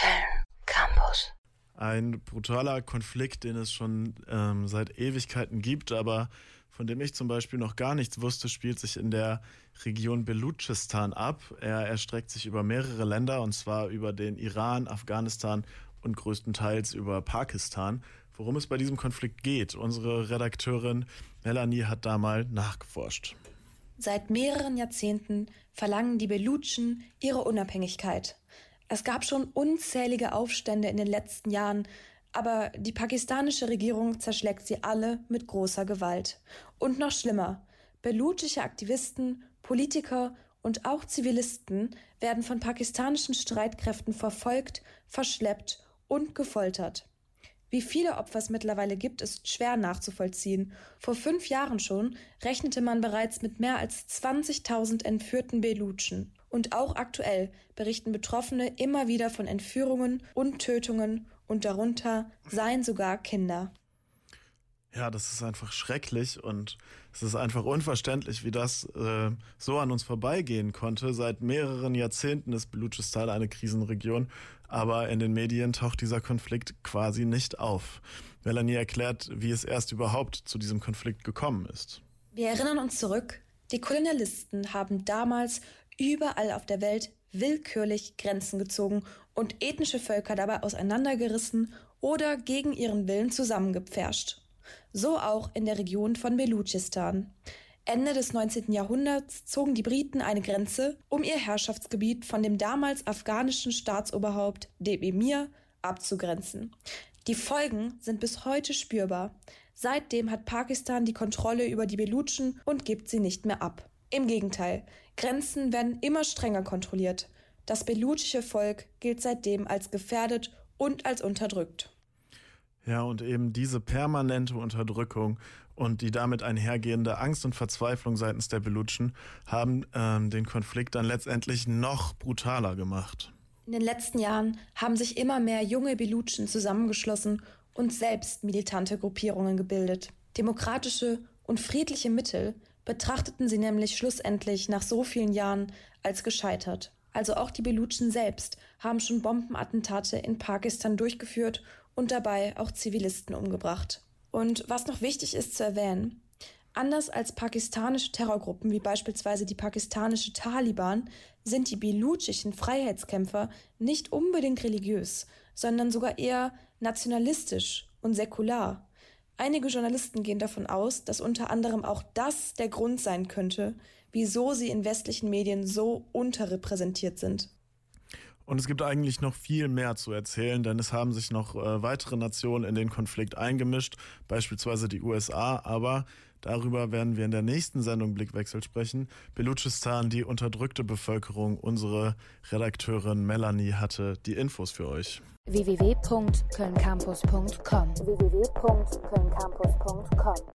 Köln Campus. Ein brutaler Konflikt, den es schon ähm, seit Ewigkeiten gibt, aber von dem ich zum Beispiel noch gar nichts wusste, spielt sich in der Region Belutschistan ab. Er erstreckt sich über mehrere Länder, und zwar über den Iran, Afghanistan und größtenteils über Pakistan. Worum es bei diesem Konflikt geht, unsere Redakteurin Melanie hat da mal nachgeforscht. Seit mehreren Jahrzehnten verlangen die Belutschen ihre Unabhängigkeit. Es gab schon unzählige Aufstände in den letzten Jahren, aber die pakistanische Regierung zerschlägt sie alle mit großer Gewalt. Und noch schlimmer, belutische Aktivisten, Politiker und auch Zivilisten werden von pakistanischen Streitkräften verfolgt, verschleppt und gefoltert. Wie viele Opfer es mittlerweile gibt, ist schwer nachzuvollziehen. Vor fünf Jahren schon rechnete man bereits mit mehr als 20.000 entführten Belutschen. Und auch aktuell berichten Betroffene immer wieder von Entführungen und Tötungen und darunter seien sogar Kinder. Ja, das ist einfach schrecklich und es ist einfach unverständlich, wie das äh, so an uns vorbeigehen konnte. Seit mehreren Jahrzehnten ist Belutschistan eine Krisenregion, aber in den Medien taucht dieser Konflikt quasi nicht auf. Melanie erklärt, wie es erst überhaupt zu diesem Konflikt gekommen ist. Wir erinnern uns zurück, die Kolonialisten haben damals überall auf der Welt willkürlich Grenzen gezogen und ethnische Völker dabei auseinandergerissen oder gegen ihren Willen zusammengepfercht. So auch in der Region von Belutschistan. Ende des 19. Jahrhunderts zogen die Briten eine Grenze, um ihr Herrschaftsgebiet von dem damals afghanischen Staatsoberhaupt dem Emir abzugrenzen. Die Folgen sind bis heute spürbar. Seitdem hat Pakistan die Kontrolle über die Belutschen und gibt sie nicht mehr ab. Im Gegenteil, Grenzen werden immer strenger kontrolliert. Das belutschische Volk gilt seitdem als gefährdet und als unterdrückt. Ja, und eben diese permanente Unterdrückung und die damit einhergehende Angst und Verzweiflung seitens der Belutschen haben ähm, den Konflikt dann letztendlich noch brutaler gemacht. In den letzten Jahren haben sich immer mehr junge Belutschen zusammengeschlossen und selbst militante Gruppierungen gebildet. Demokratische und friedliche Mittel betrachteten sie nämlich schlussendlich nach so vielen Jahren als gescheitert. Also auch die Belutschen selbst haben schon Bombenattentate in Pakistan durchgeführt und dabei auch Zivilisten umgebracht. Und was noch wichtig ist zu erwähnen, anders als pakistanische Terrorgruppen wie beispielsweise die pakistanische Taliban sind die belutschischen Freiheitskämpfer nicht unbedingt religiös, sondern sogar eher nationalistisch und säkular. Einige Journalisten gehen davon aus, dass unter anderem auch das der Grund sein könnte, wieso sie in westlichen Medien so unterrepräsentiert sind. Und es gibt eigentlich noch viel mehr zu erzählen, denn es haben sich noch äh, weitere Nationen in den Konflikt eingemischt, beispielsweise die USA, aber darüber werden wir in der nächsten Sendung Blickwechsel sprechen. Belutschistan, die unterdrückte Bevölkerung, unsere Redakteurin Melanie hatte die Infos für euch. www.kölncampus.com www